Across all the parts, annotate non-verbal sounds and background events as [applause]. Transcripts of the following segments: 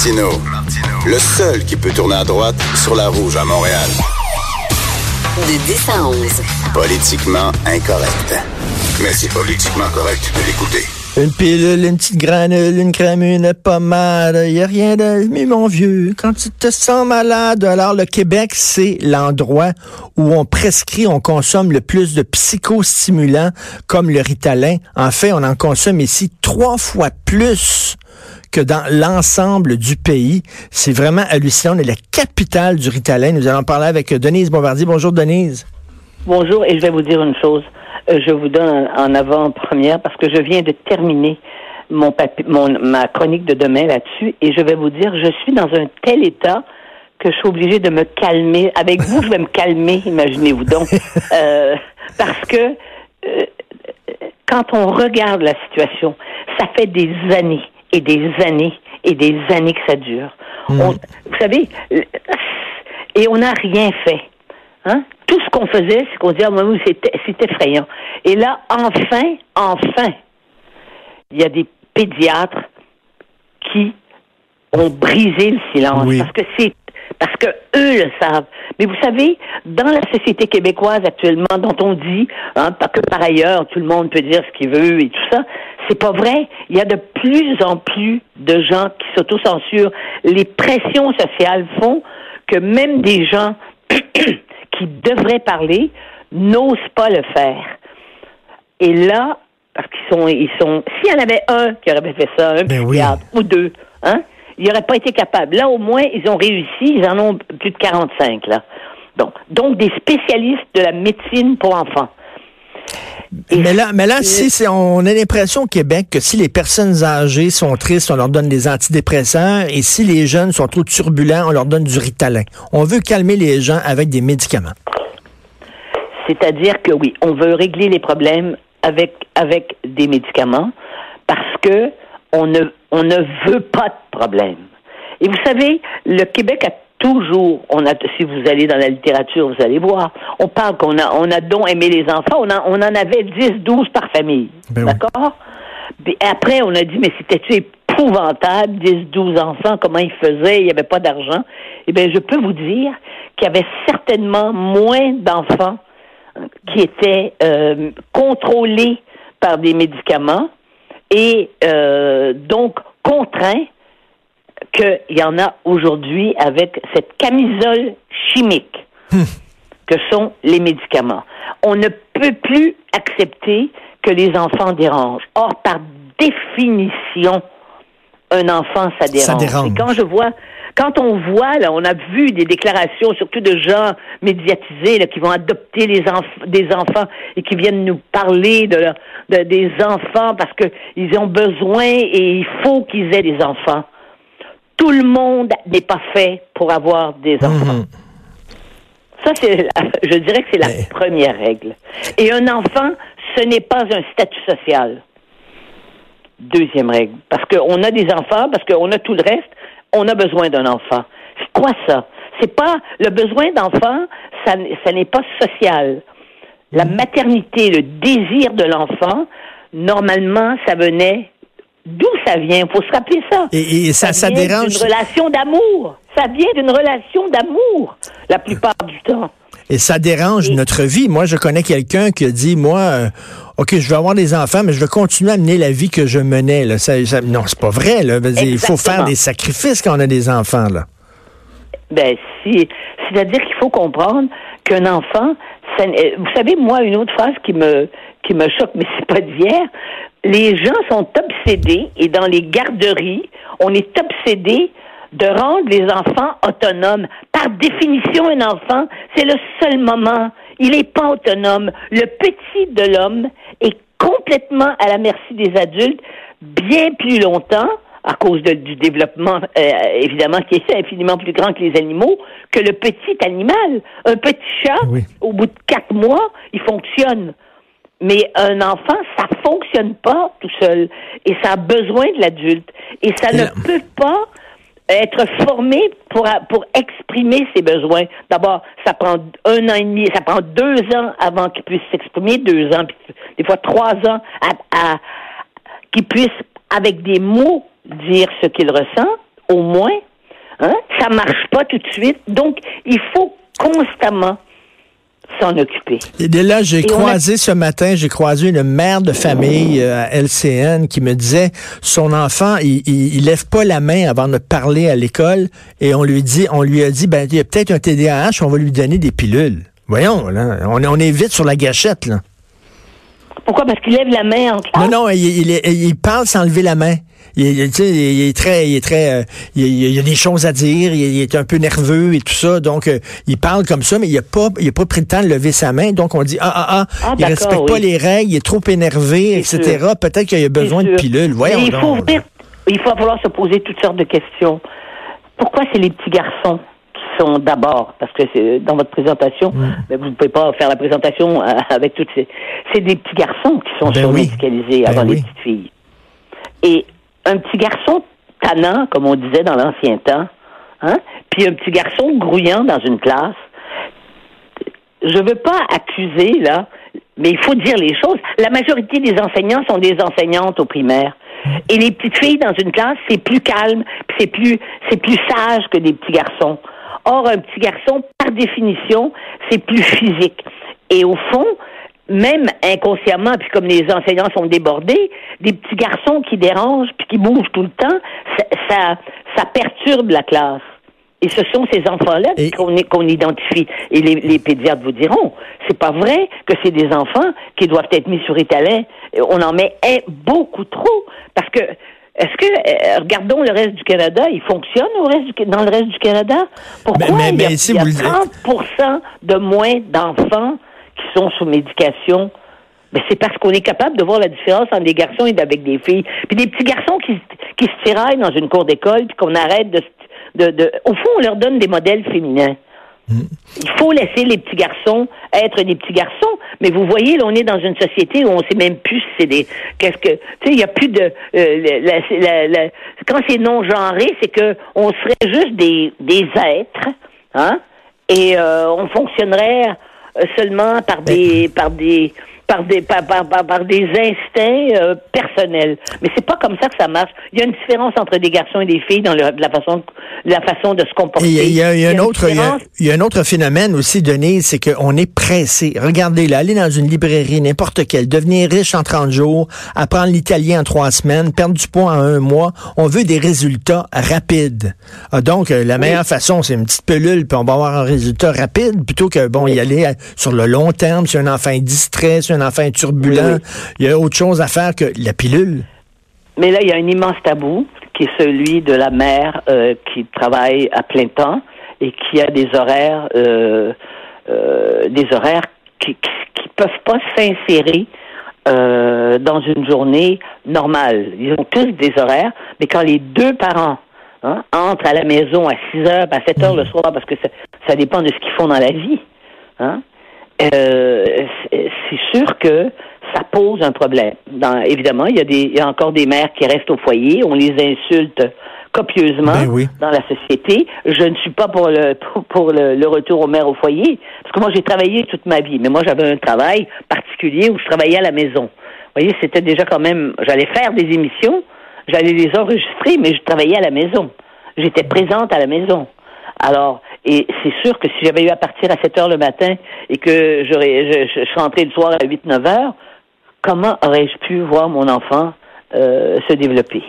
Martino, le seul qui peut tourner à droite sur la rouge à Montréal. De 10 à 11. Politiquement incorrect. Mais c'est politiquement correct de l'écouter. Une pilule, une petite granule, une crème, une pommade, y a rien de mon vieux. Quand tu te sens malade, alors le Québec, c'est l'endroit où on prescrit, on consomme le plus de psychostimulants comme le Ritalin. En fait, on en consomme ici trois fois plus que dans l'ensemble du pays. C'est vraiment hallucinant. On est la capitale du Ritalin. Nous allons parler avec Denise Bombardier. Bonjour Denise. Bonjour, et je vais vous dire une chose. Euh, Je vous donne en avant-première parce que je viens de terminer mon, papi- mon ma chronique de demain là-dessus et je vais vous dire, je suis dans un tel état que je suis obligée de me calmer. Avec vous, je vais me calmer, [laughs] imaginez-vous donc. Euh, parce que euh, quand on regarde la situation, ça fait des années et des années et des années que ça dure. On- vous savez, et on n'a rien fait. Hein? Tout ce qu'on faisait, c'est qu'on disait, ah, c'était, c'est effrayant. Et là, enfin, enfin, il y a des pédiatres qui ont brisé le silence. Oui. Parce que c'est, parce que eux le savent. Mais vous savez, dans la société québécoise actuellement, dont on dit, hein, pas que par ailleurs, tout le monde peut dire ce qu'il veut et tout ça, c'est pas vrai. Il y a de plus en plus de gens qui s'autocensurent. Les pressions sociales font que même des gens [clears throat] qui devraient parler n'osent pas le faire. Et là, parce qu'ils sont, ils sont, s'il y en avait un qui aurait fait ça, un Ben oui. ou deux, hein, ils n'auraient pas été capables. Là, au moins, ils ont réussi, ils en ont plus de 45, là. Donc, donc des spécialistes de la médecine pour enfants. Mais là, mais là, si on a l'impression au Québec que si les personnes âgées sont tristes, on leur donne des antidépresseurs, et si les jeunes sont trop turbulents, on leur donne du Ritalin. On veut calmer les gens avec des médicaments. C'est-à-dire que oui, on veut régler les problèmes avec avec des médicaments parce que on ne on ne veut pas de problème. Et vous savez, le Québec a toujours, on a, si vous allez dans la littérature, vous allez voir, on parle qu'on a, on a donc aimé les enfants, on, a- on en avait 10, 12 par famille. Ben oui. D'accord? Puis après, on a dit, mais c'était épouvantable, 10, 12 enfants, comment ils faisaient, il n'y avait pas d'argent? Eh bien, je peux vous dire qu'il y avait certainement moins d'enfants qui étaient euh, contrôlés par des médicaments et euh, donc contraints qu'il y en a aujourd'hui avec cette camisole chimique que sont les médicaments. On ne peut plus accepter que les enfants dérangent. Or, par définition, un enfant, ça dérange. Ça dérange. Et quand je vois, quand on voit, là, on a vu des déclarations, surtout de gens médiatisés, là, qui vont adopter les enf- des enfants et qui viennent nous parler de, leur- de- des enfants parce qu'ils ont besoin et il faut qu'ils aient des enfants. Tout le monde n'est pas fait pour avoir des enfants. Mhm. Ça, c'est, la- je dirais que c'est la Mais- première règle. Et un enfant, ce n'est pas un statut social. Deuxième règle. Parce qu'on a des enfants, parce qu'on a tout le reste, on a besoin d'un enfant. C'est quoi ça? C'est pas, le besoin d'enfant, ça, ça n'est pas social. La maternité, le désir de l'enfant, normalement, ça venait, d'où ça vient? Faut se rappeler ça. Et, et ça, ça vient dérange? d'une relation d'amour. Ça vient d'une relation d'amour, la plupart du temps. Et ça dérange notre vie. Moi, je connais quelqu'un qui a dit, moi, euh, OK, je veux avoir des enfants, mais je veux continuer à mener la vie que je menais. Là. Ça- ça- non, c'est pas vrai. Là. Il faut faire des sacrifices quand on a des enfants. Là. Ben, si, c'est-à-dire qu'il faut comprendre qu'un enfant, ça vous savez, moi, une autre phrase qui me, qui me choque, mais c'est pas d'hier, les gens sont obsédés, et dans les garderies, on est obsédé de rendre les enfants autonomes. Par définition, un enfant, c'est le seul moment. Il n'est pas autonome. Le petit de l'homme est complètement à la merci des adultes bien plus longtemps, à cause de- du développement, euh, évidemment, qui est infiniment plus grand que les animaux, que le petit animal. Un petit chat, Oui. au bout de quatre mois, il fonctionne. Mais un enfant, fonctionne pas tout seul. Et ça a besoin de l'adulte. Et ça Et ne là- peut pas être formé pour, pour exprimer ses besoins. D'abord, ça prend un an et demi, ça prend deux ans avant qu'il puisse s'exprimer, deux ans, puis des fois trois ans, à, à- qu'il puisse, avec des mots, dire ce qu'il ressent, au moins. Hein? Ça marche pas tout de suite. Donc, il faut constamment s'en occuper. Et là, j'ai a- croisé ce matin, j'ai croisé une mère de famille euh, à LCN qui me disait son enfant, il, il, il lève pas la main avant de parler à l'école et on lui dit, on lui a dit, ben il y a peut-être un TDAH, on va lui donner des pilules. Voyons, là, on, est- on est vite sur la gâchette là. Pourquoi? Parce qu'il lève la main en classe. Non, non, il, il, est- il parle sans lever la main. Il, il- est très, il est très, euh, il, a des choses à dire. Il, est un peu nerveux et tout ça, donc euh, il parle comme ça, mais il a pas, il a pas pris le temps de lever sa main. Donc on dit ah ah ah, Ah, il respecte pas les règles, il est trop énervé, etc. Peut-être qu'il a besoin de pilules. Voyons Mais il faut ouvrir- il va falloir se poser toutes sortes de questions. Pourquoi c'est les petits garçons? Sont d'abord, parce que c'est dans votre présentation, mais vous ne pouvez pas faire la présentation euh, avec toutes ces. C'est des petits garçons qui sont Ben oui. surmédicalisés Ben avant oui. les petites filles. Et un petit garçon tannant, comme on disait dans l'ancien temps, hein, puis un petit garçon grouillant dans une classe, je veux pas accuser, là, mais il faut dire les choses. La majorité des enseignants sont des enseignantes au primaire. Et les petites filles dans une classe, c'est plus calme, c'est plus, c'est plus sage que des petits garçons. Or, un petit garçon, par définition, c'est plus physique. Et au fond, même inconsciemment, puis comme les enseignants sont débordés, des petits garçons qui dérangent puis qui bougent tout le temps, ça, ça, ça perturbe la classe. Et ce sont ces enfants-là Et- qu'on identifie. Et les, les pédiatres vous diront, c'est pas vrai que c'est des enfants qui doivent être mis sur étalin. On en met un, beaucoup trop. Parce que, est-ce que, euh, regardons le reste du Canada, il fonctionne au reste du, dans le reste du Canada? Pourquoi Mais- mais- il y a, si il y a vous le- 30 de moins d'enfants qui sont sous médication? Mais c'est parce qu'on est capable de voir la différence entre des garçons et avec des filles. Puis des petits garçons qui, se- qui se tiraillent dans une cour d'école, puis qu'on arrête de, de, de... Au fond, on leur donne des modèles féminins. Il faut laisser les petits garçons être des petits garçons. Mais vous voyez, là, on est dans une société où on sait même plus si c'est des. Qu'est-ce que. Tu sais, il n'y a plus de. euh, la- la- la- quand c'est non genré, c'est que on serait juste des, des êtres, hein, et euh, on fonctionnerait euh, seulement par des, par des, par des, par, par, par- des instincts euh, personnels. Mais c'est pas comme ça que ça marche. Il y a une différence entre des garçons et des filles dans le- la façon, la façon de se comporter. Il y a, y un autre, il y a, un autre phénomène aussi, Denise, c'est qu'on est pressé. Regardez, là, aller dans une librairie, n'importe quelle, devenir riche en 30 jours, apprendre l'italien en trois semaines, perdre du poids en un mois. On veut des résultats rapides. Ah, donc, euh, la meilleure façon, c'est une petite pelule, puis on va avoir un résultat rapide, plutôt que, bon, y aller euh, sur le long terme, si un enfant est distrait, si un enfant est turbulent. Il y a autre chose à faire que la pilule. Mais là, il y a un immense tabou qui est celui de la mère euh, qui travaille à plein temps et qui a des horaires, euh, euh, des horaires qui, qui, qui peuvent pas s'insérer euh, dans une journée normale. Ils ont tous des horaires, mais quand les deux parents hein, entrent à la maison à 6 heures, à 7 heures le soir, parce que ça, ça dépend de ce qu'ils font dans la vie, hein, euh, c'est sûr que ça pose un problème. Dans- évidemment, il y, a des, il y a encore des mères qui restent au foyer. On les insulte copieusement Ben oui. dans la société. Je ne suis pas pour le pour, pour le, le retour aux mères au foyer, parce que moi j'ai travaillé toute ma vie, mais moi j'avais un travail particulier où je travaillais à la maison. Vous voyez, c'était déjà quand même. J'allais faire des émissions, j'allais les enregistrer, mais je travaillais à la maison. J'étais présente à la maison. Alors, et c'est sûr que si j'avais eu à partir à 7 heures le matin et que j'aurais, je, je, je suis rentrée le soir à 8-9 heures, comment aurais-je pu voir mon enfant euh, se développer?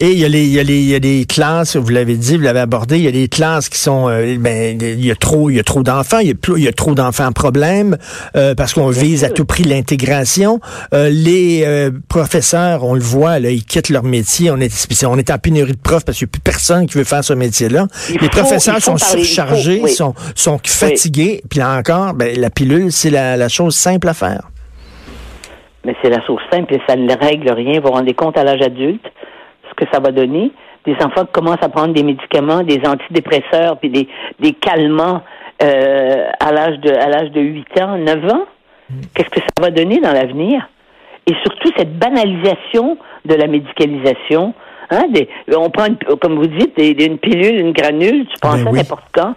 Et il y, a les, il, y a les, il y a des classes, vous l'avez dit, vous l'avez abordé, il y a des classes qui sont, euh, ben, il y a trop, il y a trop d'enfants, il y a, plus- il y a trop d'enfants problèmes euh, parce qu'on vise à tout prix l'intégration. Euh, les euh, professeurs, on le voit, là, ils quittent leur métier. On est, on est en pénurie de profs parce qu'il n'y a plus personne qui veut faire ce métier-là. Les faut- professeurs sont parler, il faut- surchargés, oui. sont, sont fatigués. Puis là encore, ben, la pilule, c'est la, la chose simple à faire. Mais c'est la chose simple et ça ne règle rien. Vous vous rendez compte à l'âge adulte, que ça va donner. Des enfants qui commencent à prendre des médicaments, des antidépresseurs, puis des, des calmants euh, à l'âge de à l'âge de 8 ans, 9 ans. Qu'est-ce que ça va donner dans l'avenir? Et surtout cette banalisation de la médicalisation. Hein, des, on prend, une- comme vous dites, des- une pilule, une granule, tu prends Ben ça oui. n'importe quand.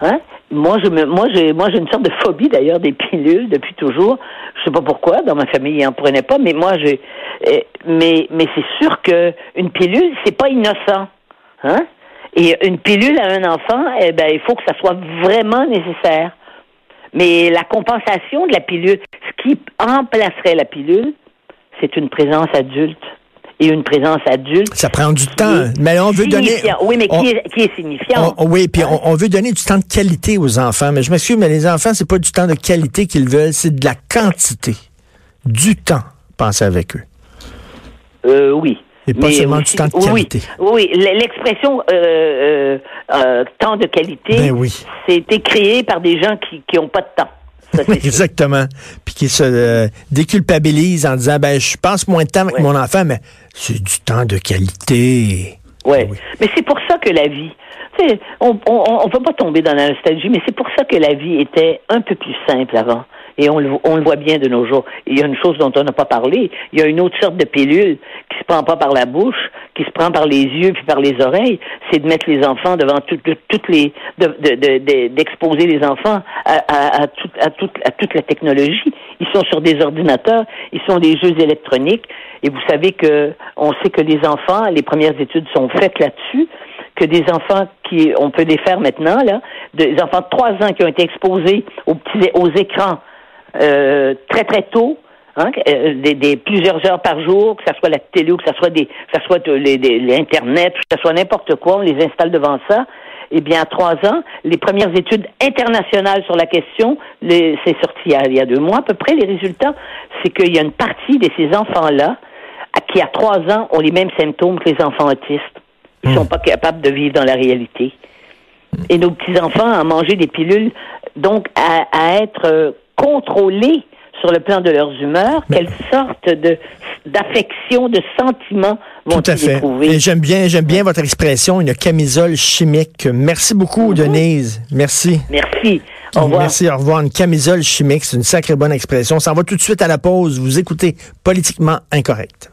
Hein? Moi, je me, moi, j'ai, moi, j'ai une sorte de phobie d'ailleurs des pilules depuis toujours. Je sais pas pourquoi. Dans ma famille, ils en prenaient pas, mais moi, j'ai. euh, mais, mais c'est sûr que une pilule, c'est pas innocent. Hein? Et une pilule à un enfant, eh ben, il faut que ça soit vraiment nécessaire. Mais la compensation de la pilule, ce qui remplacerait la pilule, c'est une présence adulte. Et une présence adulte. Ça prend du temps. Mais on veut donner. Oui, mais on- qui, est, qui est signifiant? on- oui, puis on, on veut donner du temps de qualité aux enfants. Mais je m'excuse, mais les enfants, c'est pas du temps de qualité qu'ils veulent, c'est de la quantité. Du temps. Pensez avec eux. Euh, oui. Et pas Mais seulement aussi- du temps de oui, qualité. Oui, l'expression euh, euh, euh, temps de qualité, Ben oui. c'était créé par des gens qui qui ont pas de temps. Ça. Exactement. Puis qui se euh, déculpabilisent en disant, ben, je passe moins de temps avec Ouais. mon enfant, mais c'est du temps de qualité. Ouais. Oui. Mais c'est pour ça que la vie, on on, on peut pas tomber dans la nostalgie, mais c'est pour ça que la vie était un peu plus simple avant. Et on le, on le voit bien de nos jours. Il y a une chose dont on n'a pas parlé. Il y a une autre sorte de pilule qui se prend pas par la bouche, qui se prend par les yeux puis par les oreilles. C'est de mettre les enfants devant tout- tout- toutes les, de- de- de- d'exposer les enfants à, à, à, tout- à toute, à toute la technologie. Ils sont sur des ordinateurs, ils sont des jeux électroniques. Et vous savez que, on sait que les enfants, les premières études sont faites là-dessus que des enfants qui, on peut les faire maintenant, là, des enfants de 3 ans qui ont été exposés aux, petits, aux écrans euh, très très tôt, hein, euh, des, des plusieurs heures par jour, que ce soit la télé ou que ce soit des, que ça soit euh, l'internet, que ce soit n'importe quoi, on les installe devant ça. Eh bien, à trois ans, les premières études internationales sur la question, c'est sorti il y, a, il y a deux mois à peu près, les résultats, c'est qu'il y a une partie de ces enfants-là qui, à trois ans, ont les mêmes symptômes que les enfants autistes. Ils sont pas capables de vivre dans la réalité. Et nos petits-enfants à manger des pilules, donc à, à être contrôlés sur le plan de leurs humeurs, quelle sorte de d'affection, de sentiments Tout à fait. Et j'aime bien, j'aime bien votre expression, une camisole chimique. Merci beaucoup, Mhm. Denise. Merci. Merci. Au revoir. Merci, au revoir. Une camisole chimique, c'est une sacrée bonne expression. Ça va tout de suite à la pause. Vous écoutez Politiquement Incorrect.